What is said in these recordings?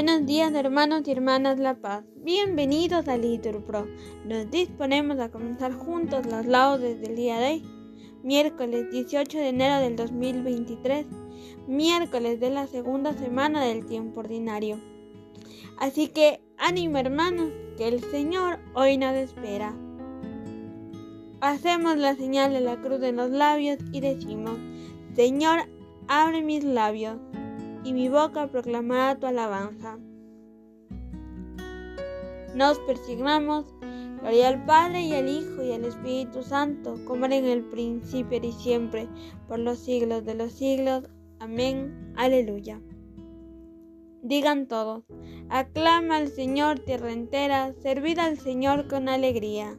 Buenos días hermanos y hermanas La Paz. Bienvenidos a Litur Pro. Nos disponemos a comenzar juntos las laudes del día de hoy. Miércoles 18 de enero del 2023. Miércoles de la segunda semana del tiempo ordinario. Así que ánimo hermanos, que el Señor hoy nos espera. Hacemos la señal de la cruz en los labios y decimos, Señor, abre mis labios y mi boca proclamará tu alabanza. Nos persignamos, gloria al Padre y al Hijo y al Espíritu Santo, como era en el principio y siempre, por los siglos de los siglos. Amén. Aleluya. Digan todos, aclama al Señor tierra entera, servid al Señor con alegría.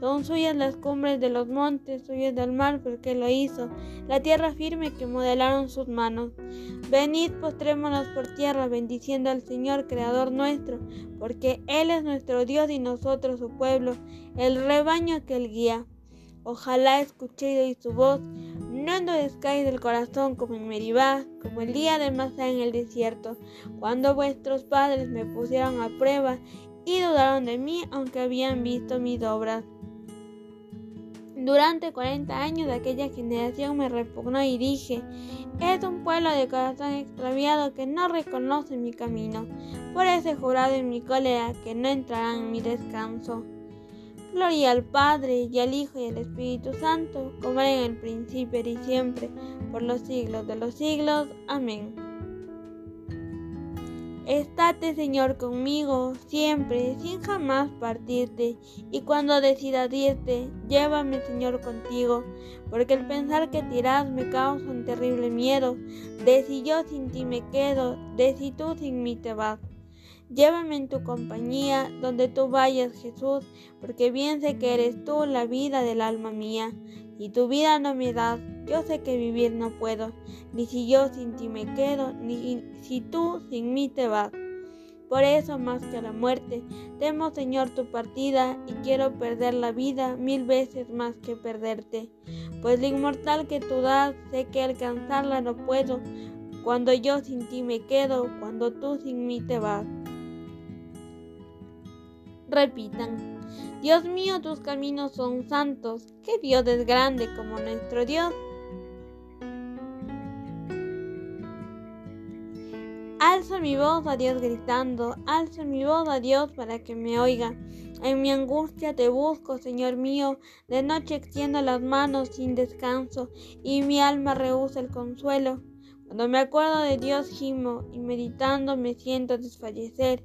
son suyas las cumbres de los montes, suyas del mar, porque lo hizo, la tierra firme que modelaron sus manos. Venid, postrémonos por tierra, bendiciendo al Señor, Creador nuestro, porque Él es nuestro Dios y nosotros su pueblo, el rebaño que Él guía. Ojalá escuchéis su voz, no endurezcáis del corazón como en Meribá, como el día de Masá en el desierto, cuando vuestros padres me pusieron a prueba y dudaron de mí, aunque habían visto mis obras. Durante cuarenta años de aquella generación me repugnó y dije, es un pueblo de corazón extraviado que no reconoce mi camino. Por ese jurado en mi cólera que no entrarán en mi descanso. Gloria al Padre y al Hijo y al Espíritu Santo, como era en el principio y siempre, por los siglos de los siglos. Amén. Estate, Señor, conmigo siempre, sin jamás partirte, y cuando decidas irte, llévame, Señor, contigo, porque el pensar que tirás me causa un terrible miedo, de si yo sin ti me quedo, de si tú sin mí te vas. Llévame en tu compañía, donde tú vayas, Jesús, porque bien sé que eres tú la vida del alma mía, y tu vida no me das, yo sé que vivir no puedo, ni si yo sin ti me quedo, ni si tú sin mí te vas. Por eso, más que la muerte, temo, Señor, tu partida, y quiero perder la vida mil veces más que perderte. Pues la inmortal que tú das, sé que alcanzarla no puedo, cuando yo sin ti me quedo, cuando tú sin mí te vas repitan, Dios mío, tus caminos son santos, que Dios es grande como nuestro Dios. Alzo mi voz a Dios gritando, alzo mi voz a Dios para que me oiga. En mi angustia te busco, Señor mío, de noche extiendo las manos sin descanso y mi alma rehúsa el consuelo. Cuando me acuerdo de Dios gimo y meditando me siento desfallecer.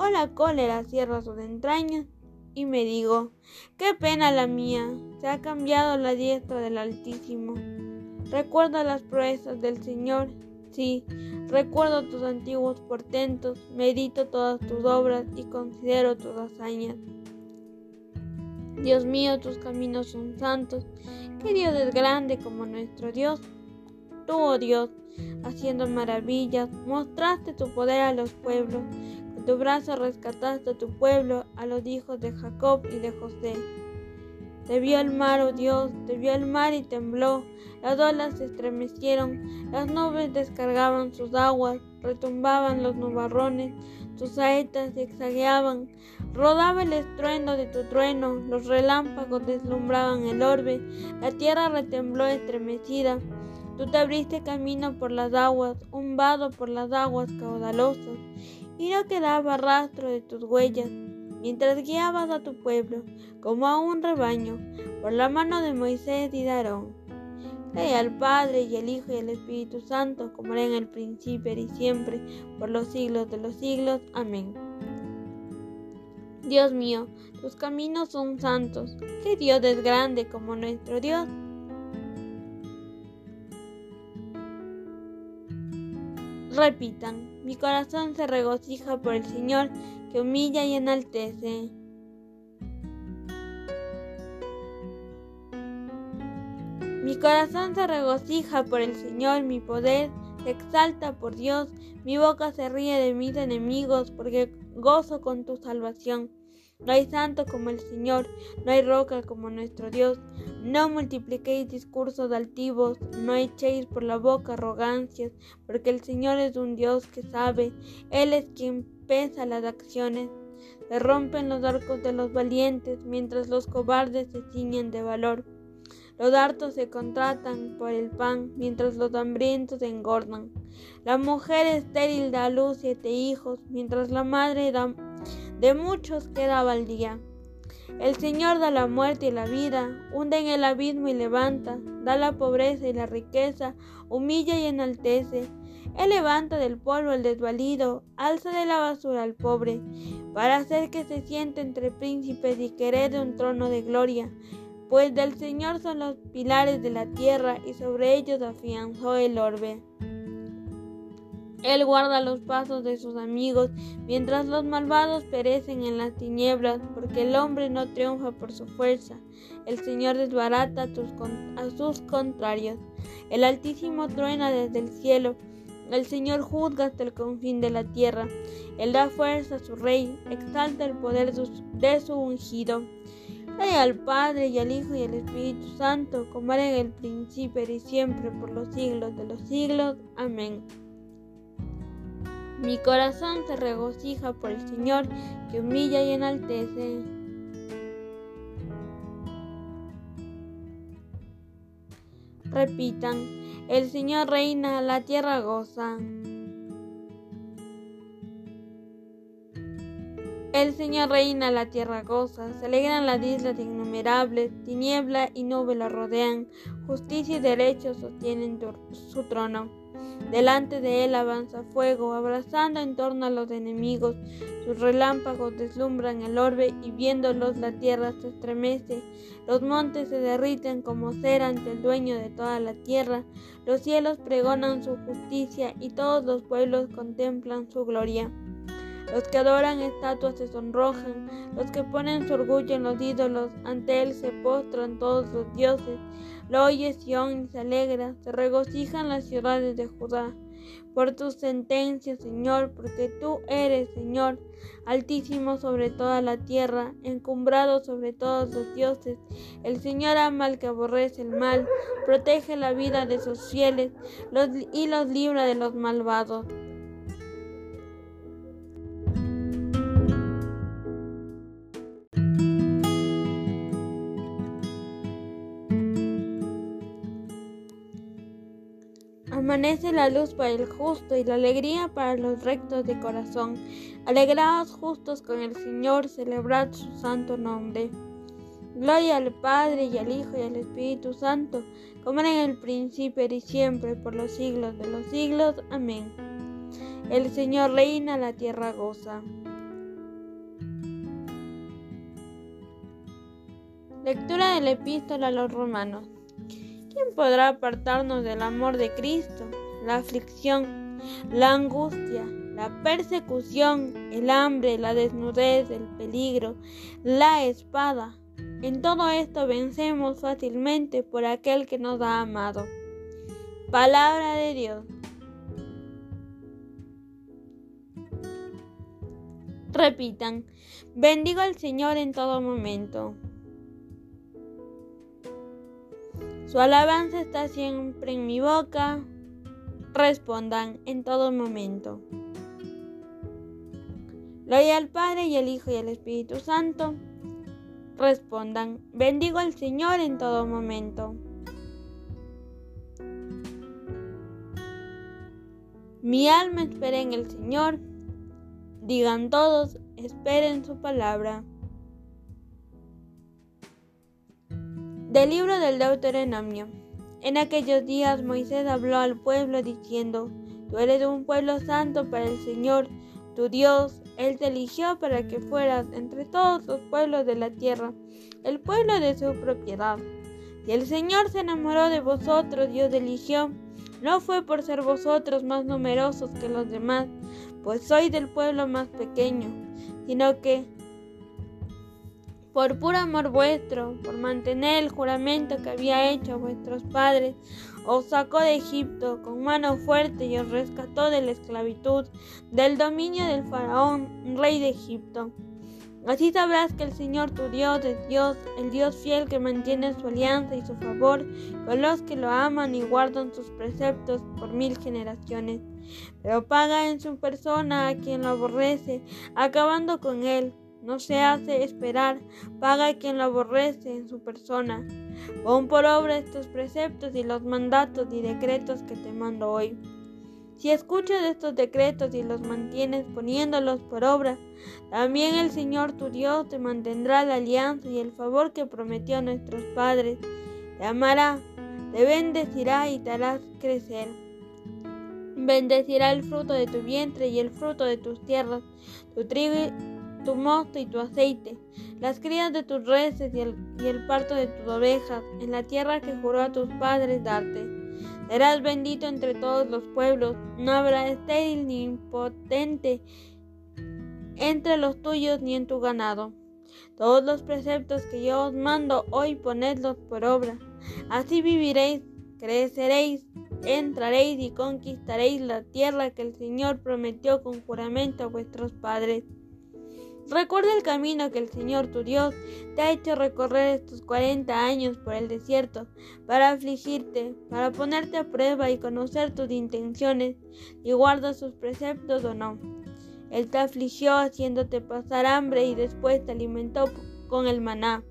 O la cólera cierra sus entrañas y me digo, qué pena la mía, se ha cambiado la diestra del Altísimo. Recuerdo las proezas del Señor, sí, recuerdo tus antiguos portentos, medito todas tus obras y considero tus hazañas. Dios mío, tus caminos son santos, que Dios es grande como nuestro Dios. Tú, oh Dios, haciendo maravillas, mostraste tu poder a los pueblos tu brazo rescataste a tu pueblo, a los hijos de Jacob y de José. Te vio el mar, oh Dios, te vio el mar y tembló, las olas se estremecieron, las nubes descargaban sus aguas, retumbaban los nubarrones, tus saetas zigzagueaban, rodaba el estruendo de tu trueno, los relámpagos deslumbraban el orbe, la tierra retembló estremecida. Tú te abriste camino por las aguas, un vado por las aguas caudalosas, y no quedaba rastro de tus huellas, mientras guiabas a tu pueblo como a un rebaño por la mano de Moisés y de Aarón. Al Padre y al Hijo y al Espíritu Santo, como era en el principio y siempre, por los siglos de los siglos. Amén. Dios mío, tus caminos son santos. ¿Qué Dios es grande como nuestro Dios? Repitan, mi corazón se regocija por el Señor que humilla y enaltece. Mi corazón se regocija por el Señor, mi poder se exalta por Dios, mi boca se ríe de mis enemigos porque gozo con tu salvación. No hay santo como el Señor, no hay roca como nuestro Dios. No multipliquéis discursos altivos, no echéis por la boca arrogancias, porque el Señor es un Dios que sabe, Él es quien pesa las acciones. Se rompen los arcos de los valientes, mientras los cobardes se ciñen de valor. Los hartos se contratan por el pan, mientras los hambrientos engordan. La mujer estéril da a luz siete hijos, mientras la madre da de muchos queda al día. El Señor da la muerte y la vida, hunde en el abismo y levanta, da la pobreza y la riqueza, humilla y enaltece. Él levanta del polvo el desvalido, alza de la basura al pobre, para hacer que se siente entre príncipes y querer de un trono de gloria. Pues del Señor son los pilares de la tierra y sobre ellos afianzó el orbe. Él guarda los pasos de sus amigos, mientras los malvados perecen en las tinieblas, porque el hombre no triunfa por su fuerza. El Señor desbarata a sus contrarios. El Altísimo truena desde el cielo. El Señor juzga hasta el confín de la tierra. Él da fuerza a su rey, exalta el poder de su ungido. Gloria al Padre y al Hijo y al Espíritu Santo, como era en el principio y siempre, por los siglos de los siglos. Amén. Mi corazón se regocija por el Señor que humilla y enaltece. Repitan, el Señor reina, la tierra goza. El Señor reina, la tierra goza, se alegran las islas innumerables, tiniebla y nube la rodean, justicia y derecho sostienen su trono. Delante de él avanza fuego, abrazando en torno a los enemigos. Sus relámpagos deslumbran el orbe y viéndolos la tierra se estremece. Los montes se derriten como cera ante el dueño de toda la tierra. Los cielos pregonan su justicia y todos los pueblos contemplan su gloria. Los que adoran estatuas se sonrojan, los que ponen su orgullo en los ídolos, ante él se postran todos los dioses. Lo oye Sión y se alegra, se regocijan las ciudades de Judá. Por tus sentencias, Señor, porque tú eres, Señor, altísimo sobre toda la tierra, encumbrado sobre todos los dioses. El Señor ama al que aborrece el mal, protege la vida de sus fieles y los libra de los malvados. Amanece la luz para el justo y la alegría para los rectos de corazón. Alegraos justos con el Señor, celebrad su santo nombre. Gloria al Padre y al Hijo y al Espíritu Santo, como era en el principio y siempre, por los siglos de los siglos. Amén. El Señor reina, la tierra goza. Lectura de la epístola a los romanos. ¿Quién podrá apartarnos del amor de Cristo? La aflicción, la angustia, la persecución, el hambre, la desnudez, el peligro, la espada. En todo esto vencemos fácilmente por aquel que nos ha amado. Palabra de Dios. Repitan, bendigo al Señor en todo momento. Su alabanza está siempre en mi boca. Respondan en todo momento. Gloria al Padre y al Hijo y al Espíritu Santo. Respondan, bendigo al Señor en todo momento. Mi alma espera en el Señor. Digan todos, esperen su palabra. Del libro del Deuteronomio. En aquellos días Moisés habló al pueblo diciendo, Tú eres un pueblo santo para el Señor, tu Dios. Él te eligió para que fueras entre todos los pueblos de la tierra, el pueblo de su propiedad. Si el Señor se enamoró de vosotros, Dios eligió. No fue por ser vosotros más numerosos que los demás, pues sois del pueblo más pequeño, sino que por puro amor vuestro, por mantener el juramento que había hecho a vuestros padres, os sacó de Egipto con mano fuerte y os rescató de la esclavitud, del dominio del faraón, rey de Egipto. Así sabrás que el Señor tu Dios es Dios, el Dios fiel que mantiene su alianza y su favor con los que lo aman y guardan sus preceptos por mil generaciones. Pero paga en su persona a quien lo aborrece, acabando con él no se hace esperar, paga quien lo aborrece en su persona. Pon por obra estos preceptos y los mandatos y decretos que te mando hoy. Si escuchas estos decretos y los mantienes poniéndolos por obra, también el Señor tu Dios te mantendrá la alianza y el favor que prometió a nuestros padres. Te amará, te bendecirá y te hará crecer. Bendecirá el fruto de tu vientre y el fruto de tus tierras, tu trigo tu mosto y tu aceite, las crías de tus reses y el, parto de tus ovejas, en la tierra que juró a tus padres darte. Serás bendito entre todos los pueblos, no habrá estéril ni impotente entre los tuyos ni en tu ganado. Todos los preceptos que yo os mando hoy ponedlos por obra. Así viviréis, creceréis, entraréis y conquistaréis la tierra que el Señor prometió con juramento a vuestros padres. Recuerda el camino que el Señor tu Dios te ha hecho recorrer estos cuarenta años por el desierto, para afligirte, para ponerte a prueba y conocer tus intenciones, y guardas sus preceptos o no. Él te afligió haciéndote pasar hambre y después te alimentó con el maná,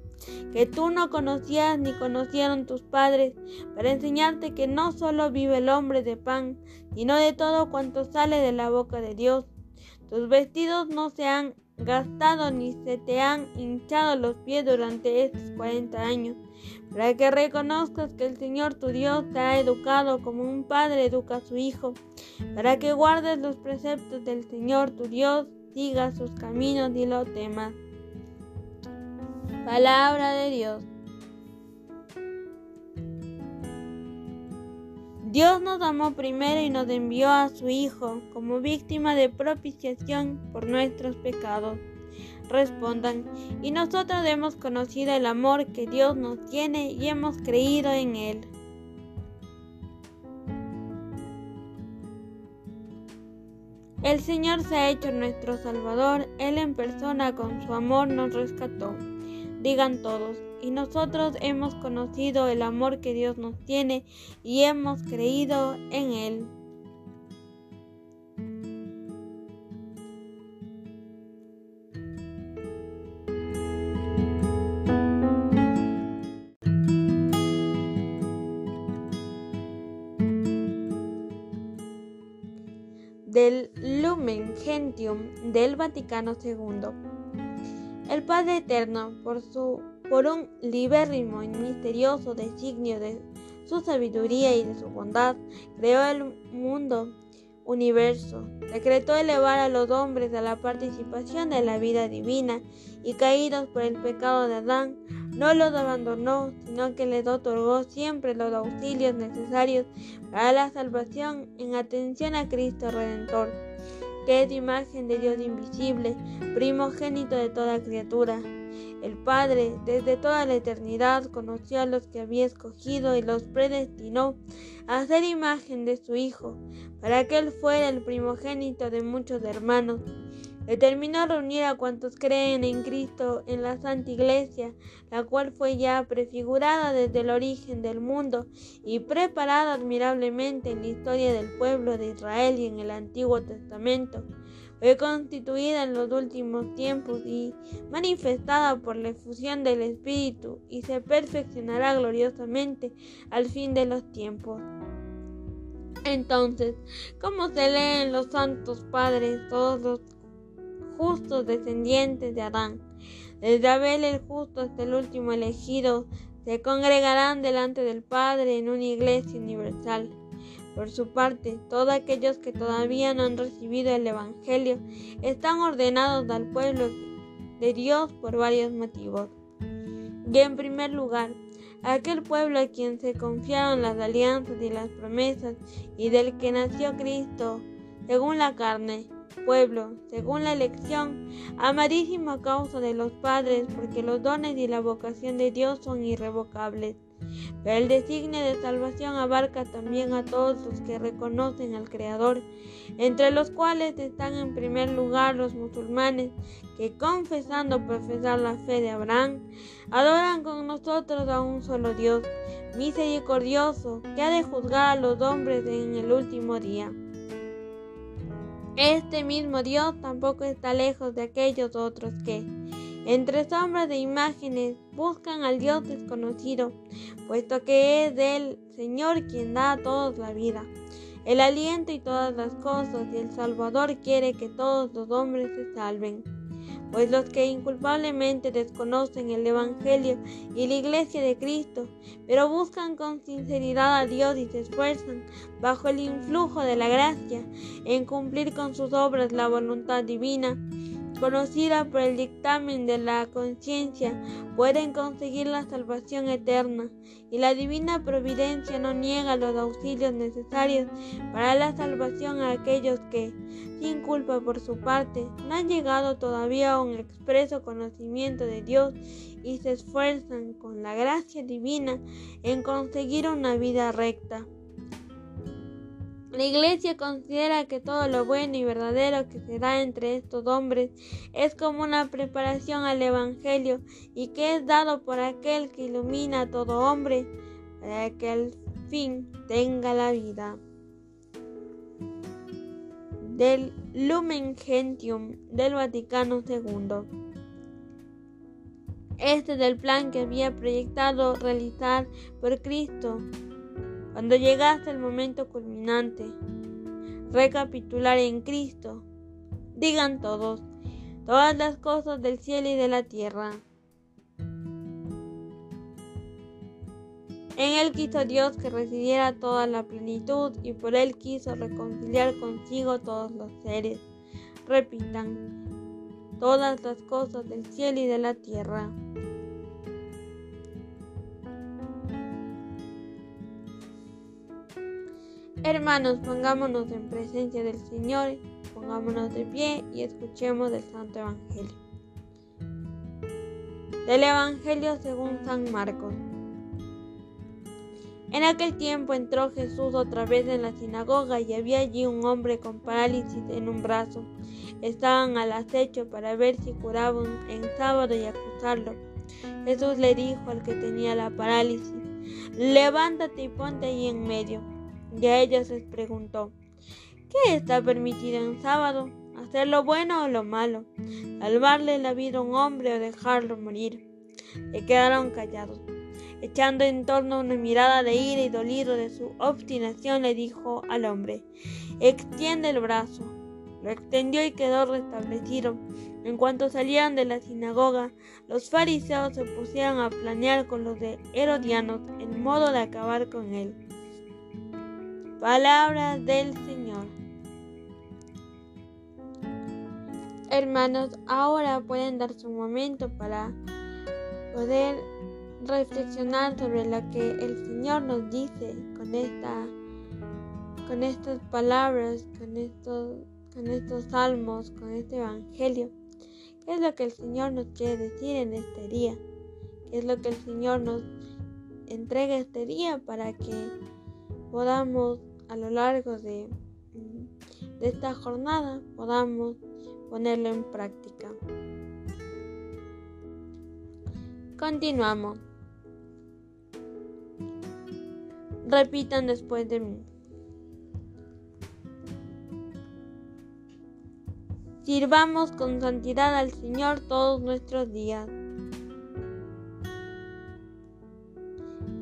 que tú no conocías ni conocieron tus padres, para enseñarte que no solo vive el hombre de pan, sino de todo cuanto sale de la boca de Dios. Tus vestidos no se han gastado ni se te han hinchado los pies durante estos 40 años, para que reconozcas que el Señor tu Dios te ha educado como un padre educa a su hijo, para que guardes los preceptos del Señor tu Dios, sigas sus caminos y lo temas. Palabra de Dios. Dios nos amó primero y nos envió a su Hijo como víctima de propiciación por nuestros pecados. Respondan, y nosotros hemos conocido el amor que Dios nos tiene y hemos creído en Él. El Señor se ha hecho nuestro Salvador, Él en persona con su amor nos rescató. Digan todos, y nosotros hemos conocido el amor que Dios nos tiene y hemos creído en Él. del Lumen Gentium del Vaticano II. El Padre Eterno, por su por un libérrimo y misterioso designio de su sabiduría y de su bondad, creó el mundo universo, decretó elevar a los hombres a la participación de la vida divina y caídos por el pecado de Adán, no los abandonó, sino que les otorgó siempre los auxilios necesarios para la salvación en atención a Cristo Redentor, que es imagen de Dios invisible, primogénito de toda criatura el Padre, desde toda la eternidad, conoció a los que había escogido y los predestinó a ser imagen de su Hijo, para que Él fuera el primogénito de muchos hermanos. Determinó reunir a cuantos creen en Cristo en la Santa Iglesia, la cual fue ya prefigurada desde el origen del mundo y preparada admirablemente en la historia del pueblo de Israel y en el Antiguo Testamento fue constituida en los últimos tiempos y manifestada por la efusión del Espíritu y se perfeccionará gloriosamente al fin de los tiempos. Entonces, como se leen los santos padres, todos los justos descendientes de Adán, desde Abel el justo hasta el último elegido, se congregarán delante del Padre en una iglesia universal. Por su parte, todos aquellos que todavía no han recibido el Evangelio están ordenados al pueblo de Dios por varios motivos. Y en primer lugar, aquel pueblo a quien se confiaron las alianzas y las promesas y del que nació Cristo, según la carne, pueblo, según la elección, amadísimo a causa de los padres, porque los dones y la vocación de Dios son irrevocables. Pero el designio de salvación abarca también a todos los que reconocen al Creador, entre los cuales están en primer lugar los musulmanes, que confesando profesar la fe de Abraham, adoran con nosotros a un solo Dios, misericordioso, que ha de juzgar a los hombres en el último día. Este mismo Dios tampoco está lejos de aquellos otros que, entre sombras de imágenes, buscan al Dios desconocido, puesto que es del Señor quien da a todos la vida, el aliento y todas las cosas, y el Salvador quiere que todos los hombres se salven pues los que inculpablemente desconocen el Evangelio y la Iglesia de Cristo, pero buscan con sinceridad a Dios y se esfuerzan bajo el influjo de la gracia en cumplir con sus obras la voluntad divina, conocida por el dictamen de la conciencia, pueden conseguir la salvación eterna, y la divina providencia no niega los auxilios necesarios para la salvación a aquellos que, sin culpa por su parte, no han llegado todavía a un expreso conocimiento de Dios y se esfuerzan con la gracia divina en conseguir una vida recta. La Iglesia considera que todo lo bueno y verdadero que se da entre estos hombres es como una preparación al Evangelio y que es dado por aquel que ilumina a todo hombre para que al fin tenga la vida. Del Lumen Gentium del Vaticano II. Este es el plan que había proyectado realizar por Cristo cuando llegaste el momento culminante, recapitular en Cristo, digan todos, todas las cosas del cielo y de la tierra. En él quiso Dios que residiera toda la plenitud y por él quiso reconciliar consigo todos los seres. Repitan, todas las cosas del cielo y de la tierra. Hermanos, pongámonos en presencia del Señor, pongámonos de pie y escuchemos el Santo Evangelio. Del Evangelio según San Marcos. En aquel tiempo entró Jesús otra vez en la sinagoga y había allí un hombre con parálisis en un brazo. Estaban al acecho para ver si curaban en sábado y acusarlo. Jesús le dijo al que tenía la parálisis, levántate y ponte ahí en medio. Y a ellos les preguntó, ¿qué está permitido en sábado? ¿Hacer lo bueno o lo malo? ¿Salvarle la vida a un hombre o dejarlo morir? Le quedaron callados. Echando en torno una mirada de ira y dolido de su obstinación, le dijo al hombre, extiende el brazo. Lo extendió y quedó restablecido. En cuanto salían de la sinagoga, los fariseos se pusieron a planear con los de Herodianos el modo de acabar con él. Palabra del Señor. Hermanos, ahora pueden darse un momento para poder reflexionar sobre lo que el Señor nos dice con esta con estas palabras, con estos con estos salmos, con este evangelio. ¿Qué es lo que el Señor nos quiere decir en este día? ¿Qué es lo que el Señor nos entrega este día para que podamos a lo largo de, de esta jornada podamos ponerlo en práctica. Continuamos. Repitan después de mí. Sirvamos con santidad al Señor todos nuestros días.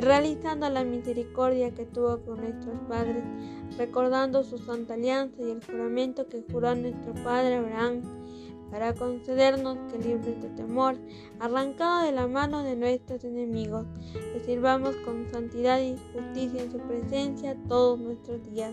realizando la misericordia que tuvo con nuestros padres, recordando su santa alianza y el juramento que juró nuestro padre Abraham, para concedernos que libres de temor, arrancado de la mano de nuestros enemigos, le sirvamos con santidad y justicia en su presencia todos nuestros días.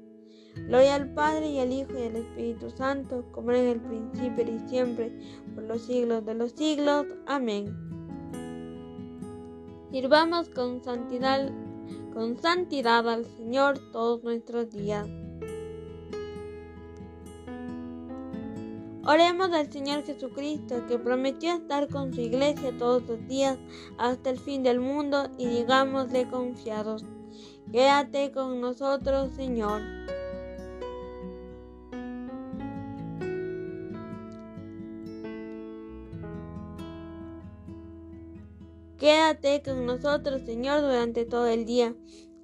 Gloria al Padre y al Hijo y al Espíritu Santo, como en el principio y siempre, por los siglos de los siglos. Amén. Sirvamos con santidad, con santidad al Señor todos nuestros días. Oremos al Señor Jesucristo, que prometió estar con su iglesia todos los días hasta el fin del mundo, y digámosle confiados, quédate con nosotros, Señor. Quédate con nosotros, Señor, durante todo el día,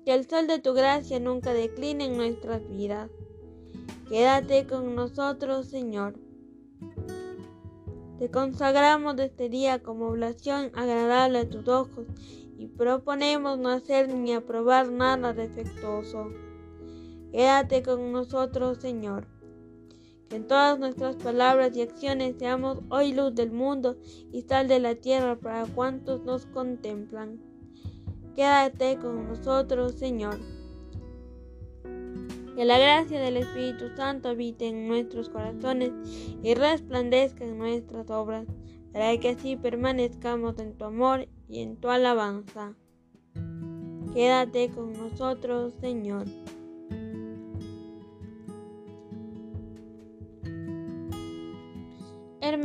que el sol de tu gracia nunca decline en nuestras vidas. Quédate con nosotros, Señor. Te consagramos este día como oblación agradable a tus ojos y proponemos no hacer ni aprobar nada defectuoso. Quédate con nosotros, Señor. Que en todas nuestras palabras y acciones seamos hoy luz del mundo y sal de la tierra para cuantos nos contemplan. Quédate con nosotros, Señor. Que la gracia del Espíritu Santo habite en nuestros corazones y resplandezca en nuestras obras, para que así permanezcamos en tu amor y en tu alabanza. Quédate con nosotros, Señor.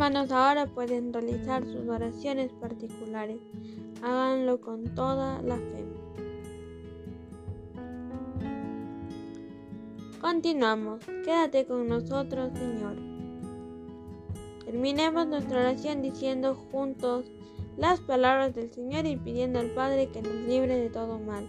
Hermanos, ahora pueden realizar sus oraciones particulares. Háganlo con toda la fe. Continuamos. Quédate con nosotros, Señor. Terminemos nuestra oración diciendo juntos las palabras del Señor y pidiendo al Padre que nos libre de todo mal.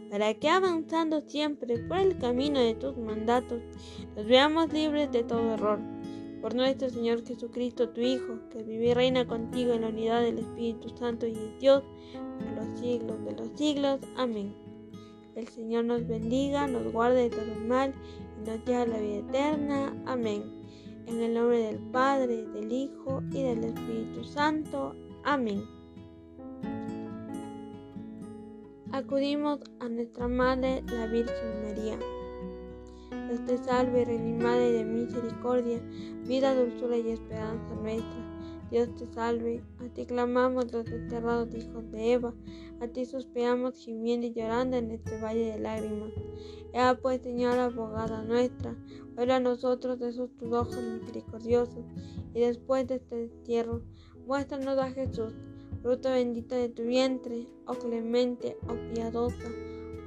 para que avanzando siempre por el camino de tus mandatos, nos veamos libres de todo error. Por nuestro Señor Jesucristo, tu Hijo, que vive y reina contigo en la unidad del Espíritu Santo y de Dios, por los siglos de los siglos. Amén. El Señor nos bendiga, nos guarde de todo mal y nos lleve a la vida eterna. Amén. En el nombre del Padre, del Hijo y del Espíritu Santo. Amén. Acudimos a nuestra Madre, la Virgen María. Dios te salve, Reina Madre de misericordia, vida, dulzura y esperanza nuestra. Dios te salve, a ti clamamos los desterrados hijos de Eva, a ti suspiramos gimiendo y llorando en este valle de lágrimas. Ea pues, Señora abogada nuestra, vuelve a nosotros de esos tus ojos misericordiosos, y después de este destierro, muéstranos a Jesús, fruto bendita de tu vientre, oh clemente, oh piadosa,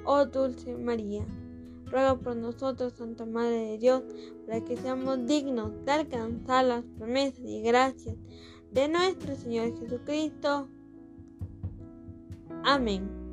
oh dulce María. Ruega por nosotros, Santa Madre de Dios, para que seamos dignos de alcanzar las promesas y gracias de nuestro Señor Jesucristo. Amén.